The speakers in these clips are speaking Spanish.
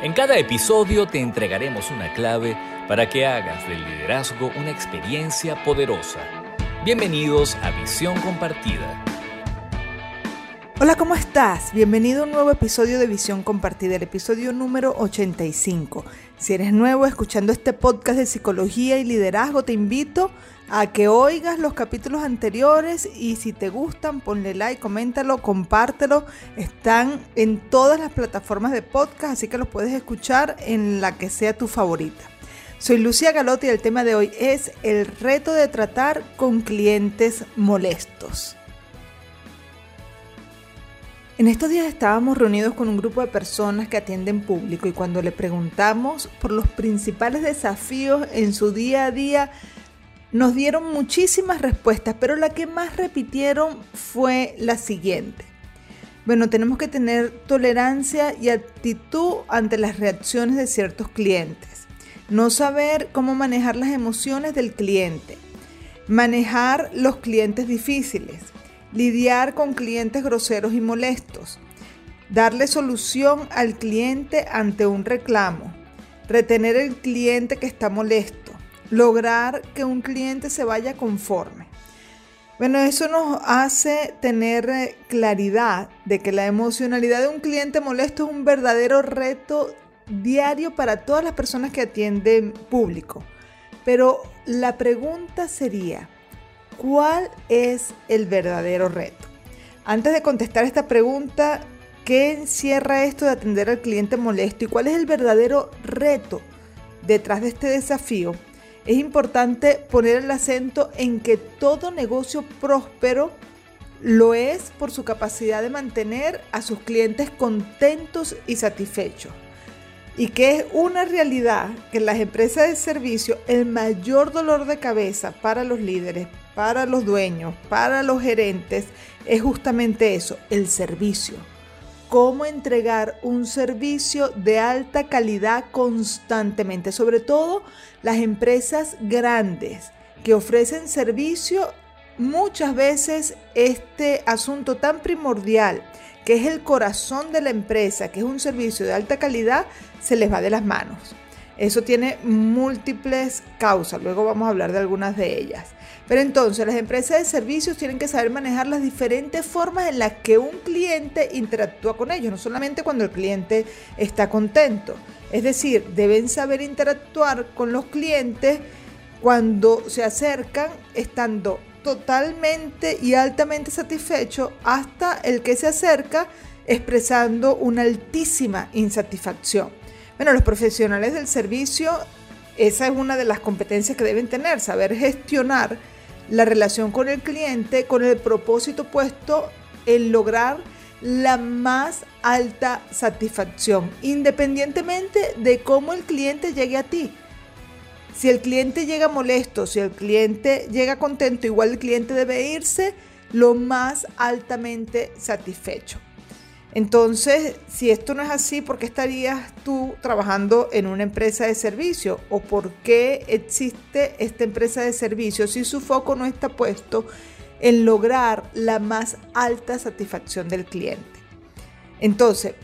En cada episodio te entregaremos una clave para que hagas del liderazgo una experiencia poderosa. Bienvenidos a Visión Compartida. Hola, ¿cómo estás? Bienvenido a un nuevo episodio de Visión Compartida, el episodio número 85. Si eres nuevo escuchando este podcast de psicología y liderazgo, te invito a que oigas los capítulos anteriores y si te gustan, ponle like, coméntalo, compártelo. Están en todas las plataformas de podcast, así que los puedes escuchar en la que sea tu favorita. Soy Lucia Galotti y el tema de hoy es el reto de tratar con clientes molestos. En estos días estábamos reunidos con un grupo de personas que atienden público y cuando le preguntamos por los principales desafíos en su día a día, nos dieron muchísimas respuestas, pero la que más repitieron fue la siguiente. Bueno, tenemos que tener tolerancia y actitud ante las reacciones de ciertos clientes. No saber cómo manejar las emociones del cliente. Manejar los clientes difíciles lidiar con clientes groseros y molestos, darle solución al cliente ante un reclamo, retener el cliente que está molesto, lograr que un cliente se vaya conforme. Bueno, eso nos hace tener eh, claridad de que la emocionalidad de un cliente molesto es un verdadero reto diario para todas las personas que atienden público. Pero la pregunta sería, ¿Cuál es el verdadero reto? Antes de contestar esta pregunta, ¿qué encierra esto de atender al cliente molesto y cuál es el verdadero reto detrás de este desafío? Es importante poner el acento en que todo negocio próspero lo es por su capacidad de mantener a sus clientes contentos y satisfechos. Y que es una realidad que en las empresas de servicio el mayor dolor de cabeza para los líderes, para los dueños, para los gerentes, es justamente eso, el servicio. Cómo entregar un servicio de alta calidad constantemente, sobre todo las empresas grandes que ofrecen servicio, muchas veces este asunto tan primordial que es el corazón de la empresa, que es un servicio de alta calidad, se les va de las manos. Eso tiene múltiples causas, luego vamos a hablar de algunas de ellas. Pero entonces las empresas de servicios tienen que saber manejar las diferentes formas en las que un cliente interactúa con ellos, no solamente cuando el cliente está contento. Es decir, deben saber interactuar con los clientes cuando se acercan estando totalmente y altamente satisfechos hasta el que se acerca expresando una altísima insatisfacción. Bueno, los profesionales del servicio, esa es una de las competencias que deben tener, saber gestionar la relación con el cliente con el propósito puesto en lograr la más alta satisfacción, independientemente de cómo el cliente llegue a ti. Si el cliente llega molesto, si el cliente llega contento, igual el cliente debe irse lo más altamente satisfecho. Entonces, si esto no es así, ¿por qué estarías tú trabajando en una empresa de servicio? ¿O por qué existe esta empresa de servicio si su foco no está puesto en lograr la más alta satisfacción del cliente? Entonces,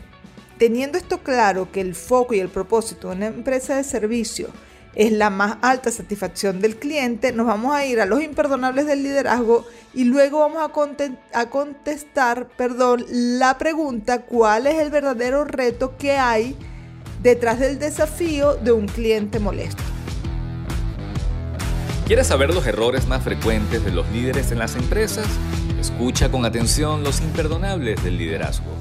teniendo esto claro que el foco y el propósito de una empresa de servicio es la más alta satisfacción del cliente, nos vamos a ir a los imperdonables del liderazgo y luego vamos a, contestar perdón, la pregunta cuál es el verdadero reto que hay detrás del desafío de un cliente molesto. ¿Quieres saber los errores más frecuentes de los líderes en las empresas? Escucha con atención los imperdonables del liderazgo.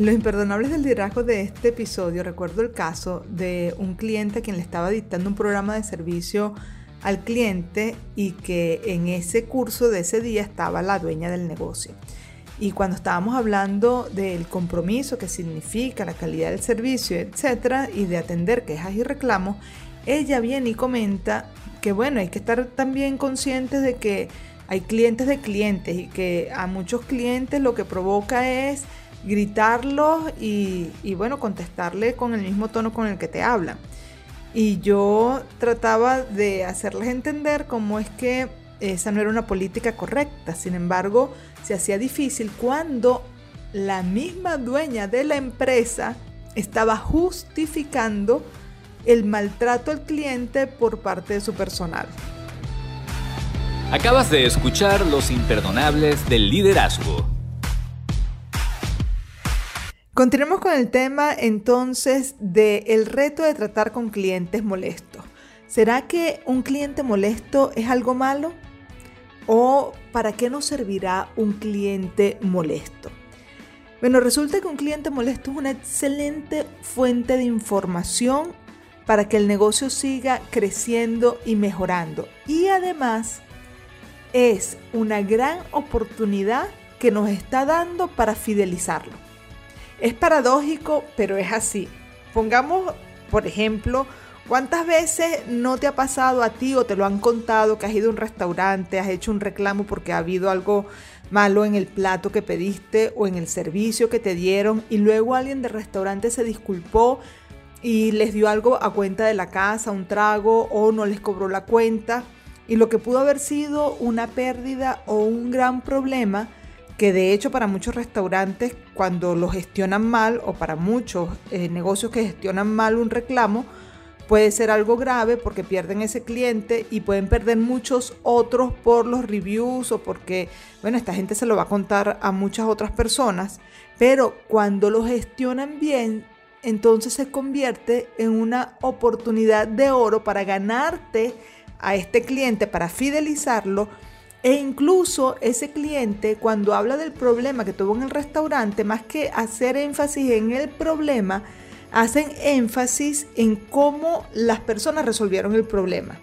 En los imperdonables del liderazgo de este episodio recuerdo el caso de un cliente a quien le estaba dictando un programa de servicio al cliente y que en ese curso de ese día estaba la dueña del negocio. Y cuando estábamos hablando del compromiso que significa la calidad del servicio, etcétera, y de atender quejas y reclamos, ella viene y comenta que bueno, hay que estar también conscientes de que hay clientes de clientes y que a muchos clientes lo que provoca es gritarlos y, bueno, contestarle con el mismo tono con el que te hablan. Y yo trataba de hacerles entender cómo es que esa no era una política correcta. Sin embargo, se hacía difícil cuando la misma dueña de la empresa estaba justificando el maltrato al cliente por parte de su personal. Acabas de escuchar Los Imperdonables del Liderazgo. Continuemos con el tema entonces del el reto de tratar con clientes molestos. ¿Será que un cliente molesto es algo malo? ¿O para qué nos servirá un cliente molesto? Bueno, resulta que un cliente molesto es una excelente fuente de información para que el negocio siga creciendo y mejorando. Y además es una gran oportunidad que nos está dando para fidelizarlo. Es paradójico, pero es así. Pongamos, por ejemplo, ¿cuántas veces no te ha pasado a ti o te lo han contado que has ido a un restaurante, has hecho un reclamo porque ha habido algo malo en el plato que pediste o en el servicio que te dieron y luego alguien del restaurante se disculpó y les dio algo a cuenta de la casa, un trago o no les cobró la cuenta? y lo que pudo haber sido una pérdida o un gran problema que de hecho para muchos restaurantes cuando lo gestionan mal o para muchos eh, negocios que gestionan mal un reclamo puede ser algo grave porque pierden ese cliente y pueden perder muchos otros por los reviews o porque, bueno, esta gente se lo va a contar a muchas otras personas, pero cuando lo gestionan bien, entonces se convierte en una oportunidad de oro para ganarte a este cliente para fidelizarlo e incluso ese cliente cuando habla del problema que tuvo en el restaurante, más que hacer énfasis en el problema, hacen énfasis en cómo las personas resolvieron el problema.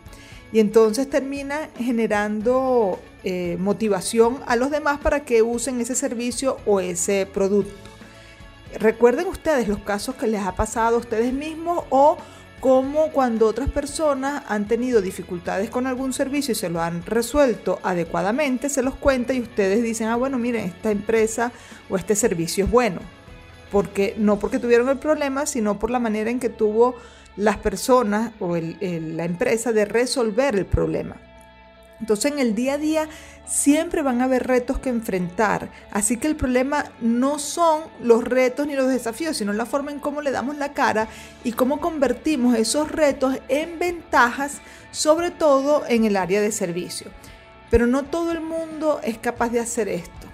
Y entonces termina generando eh, motivación a los demás para que usen ese servicio o ese producto. Recuerden ustedes los casos que les ha pasado a ustedes mismos o como cuando otras personas han tenido dificultades con algún servicio y se lo han resuelto adecuadamente, se los cuenta y ustedes dicen, ah, bueno, miren, esta empresa o este servicio es bueno. Porque, no porque tuvieron el problema, sino por la manera en que tuvo las personas o la empresa de resolver el problema. Entonces en el día a día siempre van a haber retos que enfrentar, así que el problema no son los retos ni los desafíos, sino la forma en cómo le damos la cara y cómo convertimos esos retos en ventajas, sobre todo en el área de servicio. Pero no todo el mundo es capaz de hacer esto.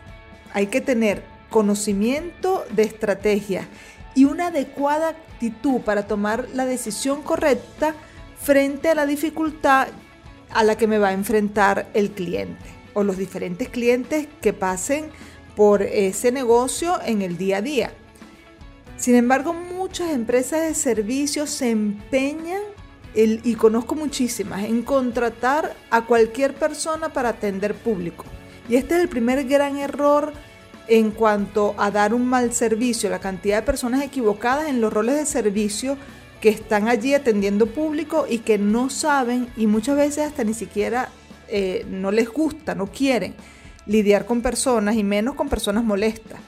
Hay que tener conocimiento de estrategia y una adecuada actitud para tomar la decisión correcta frente a la dificultad a la que me va a enfrentar el cliente o los diferentes clientes que pasen por ese negocio en el día a día. Sin embargo, muchas empresas de servicios se empeñan, y conozco muchísimas, en contratar a cualquier persona para atender público. Y este es el primer gran error en cuanto a dar un mal servicio, la cantidad de personas equivocadas en los roles de servicio que están allí atendiendo público y que no saben y muchas veces hasta ni siquiera eh, no les gusta, no quieren lidiar con personas y menos con personas molestas.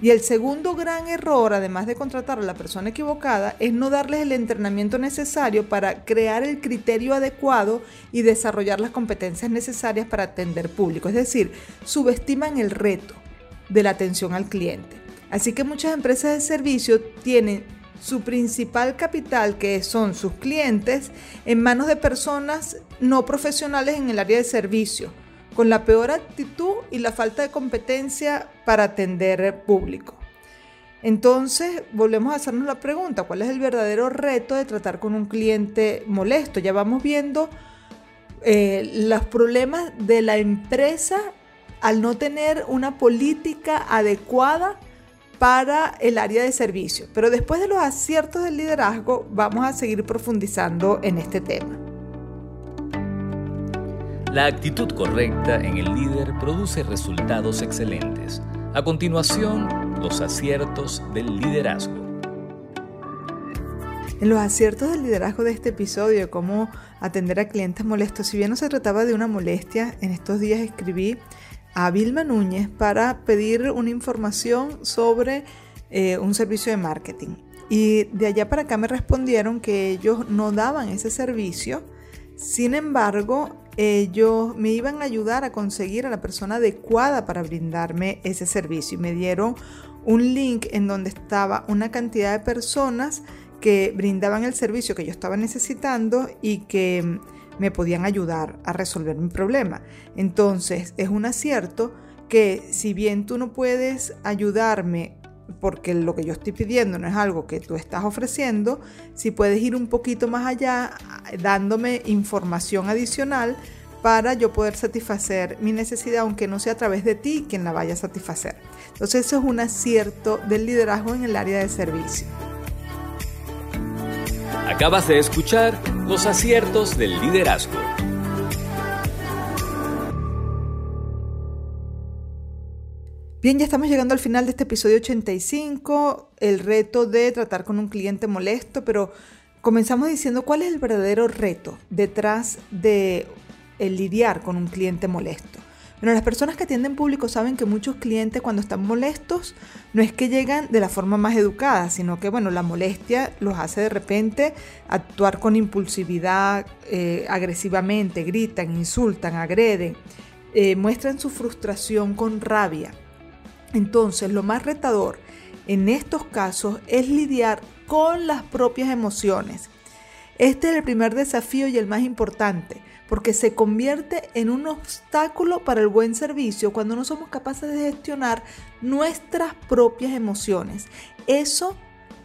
Y el segundo gran error, además de contratar a la persona equivocada, es no darles el entrenamiento necesario para crear el criterio adecuado y desarrollar las competencias necesarias para atender público. Es decir, subestiman el reto de la atención al cliente. Así que muchas empresas de servicio tienen su principal capital, que son sus clientes, en manos de personas no profesionales en el área de servicio, con la peor actitud y la falta de competencia para atender público. Entonces, volvemos a hacernos la pregunta, ¿cuál es el verdadero reto de tratar con un cliente molesto? Ya vamos viendo eh, los problemas de la empresa al no tener una política adecuada para el área de servicio. Pero después de los aciertos del liderazgo, vamos a seguir profundizando en este tema. La actitud correcta en el líder produce resultados excelentes. A continuación, los aciertos del liderazgo. En los aciertos del liderazgo de este episodio, cómo atender a clientes molestos, si bien no se trataba de una molestia, en estos días escribí a Vilma Núñez para pedir una información sobre eh, un servicio de marketing. Y de allá para acá me respondieron que ellos no daban ese servicio, sin embargo, ellos me iban a ayudar a conseguir a la persona adecuada para brindarme ese servicio y me dieron un link en donde estaba una cantidad de personas que brindaban el servicio que yo estaba necesitando y que me podían ayudar a resolver mi problema. Entonces es un acierto que si bien tú no puedes ayudarme porque lo que yo estoy pidiendo no es algo que tú estás ofreciendo, si puedes ir un poquito más allá dándome información adicional para yo poder satisfacer mi necesidad, aunque no sea a través de ti quien la vaya a satisfacer. Entonces eso es un acierto del liderazgo en el área de servicio. Acabas de escuchar los aciertos del liderazgo. Bien, ya estamos llegando al final de este episodio 85, el reto de tratar con un cliente molesto, pero comenzamos diciendo cuál es el verdadero reto detrás de el lidiar con un cliente molesto. Bueno, las personas que atienden público saben que muchos clientes cuando están molestos no es que llegan de la forma más educada, sino que bueno, la molestia los hace de repente actuar con impulsividad, eh, agresivamente, gritan, insultan, agreden, eh, muestran su frustración con rabia. Entonces, lo más retador en estos casos es lidiar con las propias emociones. Este es el primer desafío y el más importante, porque se convierte en un obstáculo para el buen servicio cuando no somos capaces de gestionar nuestras propias emociones. Eso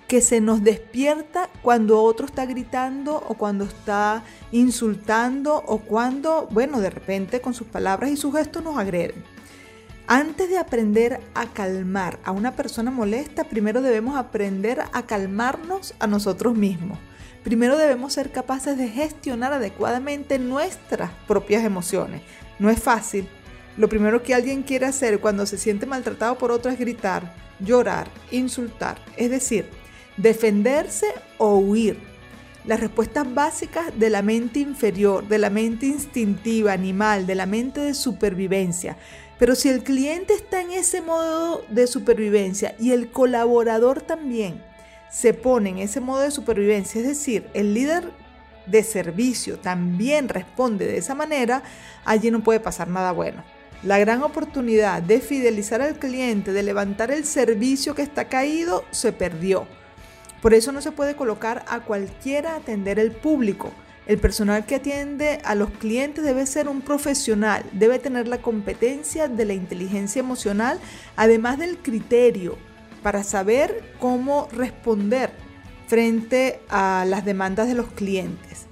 que se nos despierta cuando otro está gritando o cuando está insultando o cuando, bueno, de repente con sus palabras y sus gestos nos agreden. Antes de aprender a calmar a una persona molesta, primero debemos aprender a calmarnos a nosotros mismos. Primero debemos ser capaces de gestionar adecuadamente nuestras propias emociones. No es fácil. Lo primero que alguien quiere hacer cuando se siente maltratado por otro es gritar, llorar, insultar, es decir, defenderse o huir. Las respuestas básicas de la mente inferior, de la mente instintiva, animal, de la mente de supervivencia. Pero si el cliente está en ese modo de supervivencia y el colaborador también se pone en ese modo de supervivencia, es decir, el líder de servicio también responde de esa manera, allí no puede pasar nada bueno. La gran oportunidad de fidelizar al cliente, de levantar el servicio que está caído, se perdió. Por eso no se puede colocar a cualquiera atender el público. El personal que atiende a los clientes debe ser un profesional, debe tener la competencia de la inteligencia emocional, además del criterio para saber cómo responder frente a las demandas de los clientes.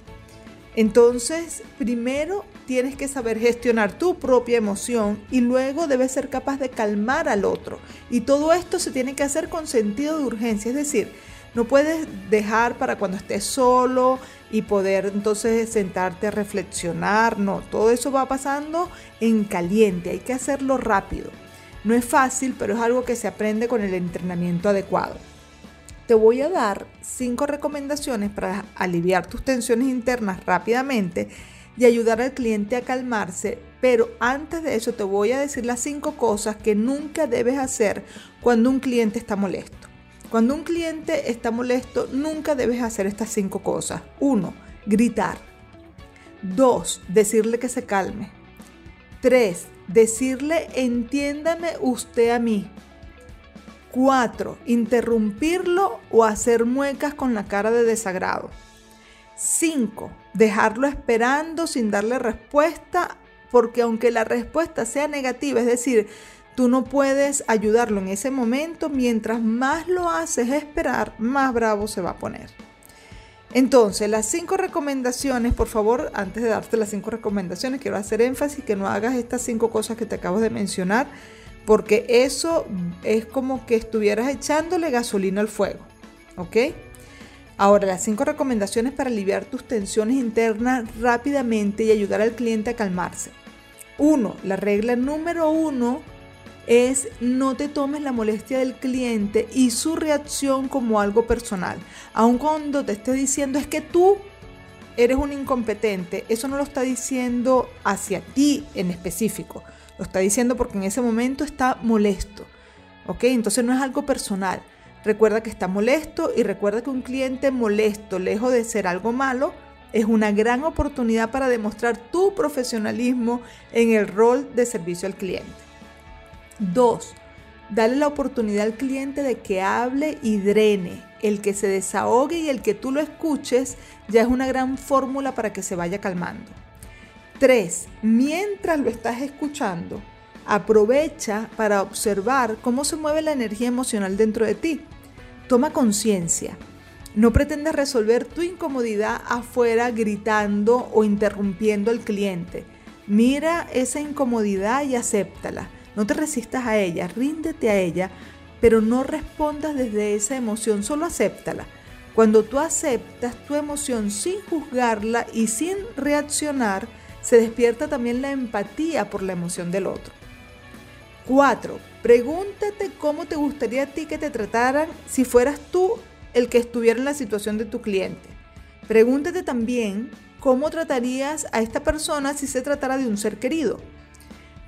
Entonces, primero tienes que saber gestionar tu propia emoción y luego debes ser capaz de calmar al otro. Y todo esto se tiene que hacer con sentido de urgencia, es decir, no puedes dejar para cuando estés solo y poder entonces sentarte a reflexionar. No, todo eso va pasando en caliente, hay que hacerlo rápido. No es fácil, pero es algo que se aprende con el entrenamiento adecuado. Te voy a dar cinco recomendaciones para aliviar tus tensiones internas rápidamente y ayudar al cliente a calmarse, pero antes de eso te voy a decir las cinco cosas que nunca debes hacer cuando un cliente está molesto. Cuando un cliente está molesto, nunca debes hacer estas cinco cosas. Uno, gritar. Dos, decirle que se calme. Tres, decirle entiéndame usted a mí. Cuatro, interrumpirlo o hacer muecas con la cara de desagrado. Cinco, dejarlo esperando sin darle respuesta porque aunque la respuesta sea negativa, es decir, Tú no puedes ayudarlo en ese momento. Mientras más lo haces esperar, más bravo se va a poner. Entonces, las cinco recomendaciones, por favor, antes de darte las cinco recomendaciones, quiero hacer énfasis que no hagas estas cinco cosas que te acabo de mencionar, porque eso es como que estuvieras echándole gasolina al fuego. ¿Ok? Ahora, las cinco recomendaciones para aliviar tus tensiones internas rápidamente y ayudar al cliente a calmarse. Uno, la regla número uno es no te tomes la molestia del cliente y su reacción como algo personal. Aun cuando te esté diciendo es que tú eres un incompetente, eso no lo está diciendo hacia ti en específico. Lo está diciendo porque en ese momento está molesto. ¿Ok? Entonces no es algo personal. Recuerda que está molesto y recuerda que un cliente molesto, lejos de ser algo malo, es una gran oportunidad para demostrar tu profesionalismo en el rol de servicio al cliente. Dos, Dale la oportunidad al cliente de que hable y drene. El que se desahogue y el que tú lo escuches ya es una gran fórmula para que se vaya calmando. 3. Mientras lo estás escuchando, aprovecha para observar cómo se mueve la energía emocional dentro de ti. Toma conciencia. No pretendas resolver tu incomodidad afuera gritando o interrumpiendo al cliente. Mira esa incomodidad y acéptala. No te resistas a ella, ríndete a ella, pero no respondas desde esa emoción, solo acéptala. Cuando tú aceptas tu emoción sin juzgarla y sin reaccionar, se despierta también la empatía por la emoción del otro. 4. Pregúntate cómo te gustaría a ti que te trataran si fueras tú el que estuviera en la situación de tu cliente. Pregúntate también cómo tratarías a esta persona si se tratara de un ser querido.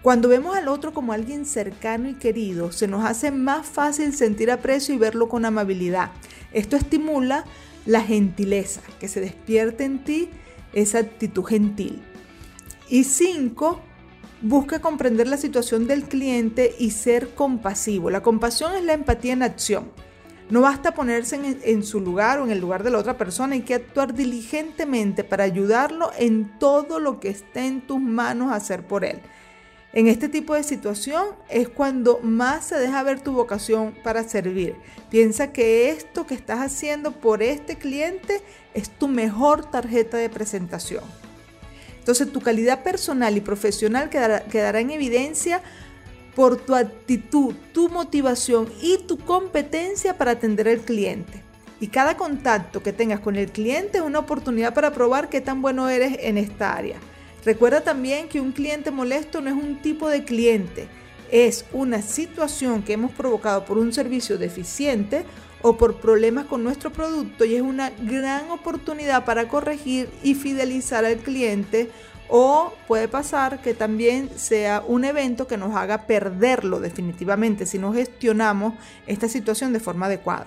Cuando vemos al otro como alguien cercano y querido, se nos hace más fácil sentir aprecio y verlo con amabilidad. Esto estimula la gentileza, que se despierte en ti esa actitud gentil. Y cinco, busca comprender la situación del cliente y ser compasivo. La compasión es la empatía en acción. No basta ponerse en, su lugar o en el lugar de la otra persona, hay que actuar diligentemente para ayudarlo en todo lo que esté en tus manos hacer por él. En este tipo de situación es cuando más se deja ver tu vocación para servir. Piensa que esto que estás haciendo por este cliente es tu mejor tarjeta de presentación. Entonces tu calidad personal y profesional quedará, quedará en evidencia por tu actitud, tu motivación y tu competencia para atender al cliente. Y cada contacto que tengas con el cliente es una oportunidad para probar qué tan bueno eres en esta área. Recuerda también que un cliente molesto no es un tipo de cliente, es una situación que hemos provocado por un servicio deficiente o por problemas con nuestro producto y es una gran oportunidad para corregir y fidelizar al cliente o puede pasar que también sea un evento que nos haga perderlo definitivamente si no gestionamos esta situación de forma adecuada.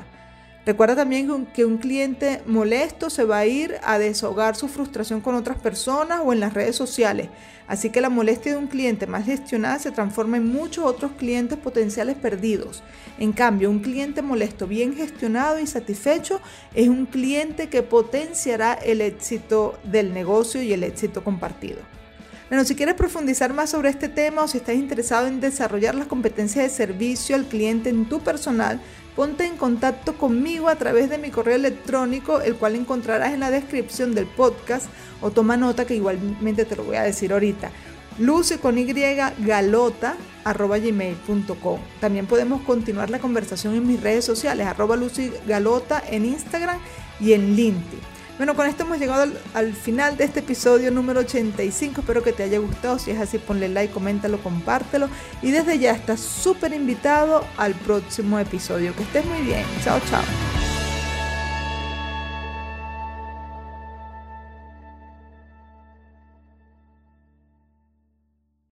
Recuerda también que un cliente molesto se va a ir a desahogar su frustración con otras personas o en las redes sociales. Así que la molestia de un cliente mal gestionada se transforma en muchos otros clientes potenciales perdidos. En cambio, un cliente molesto bien gestionado y satisfecho es un cliente que potenciará el éxito del negocio y el éxito compartido. Bueno, si quieres profundizar más sobre este tema o si estás interesado en desarrollar las competencias de servicio al cliente en tu personal, ponte en contacto conmigo a través de mi correo electrónico, el cual encontrarás en la descripción del podcast, o toma nota que igualmente te lo voy a decir ahorita. Lucy con Y galota arroba gmail.com. También podemos continuar la conversación en mis redes sociales, arroba Lucy Galota en Instagram y en LinkedIn. Bueno, con esto hemos llegado al, final de este episodio número 85. Espero que te haya gustado. Si es así, ponle like, coméntalo, compártelo. Y desde ya estás súper invitado al próximo episodio. Que estés muy bien. Chao, chao.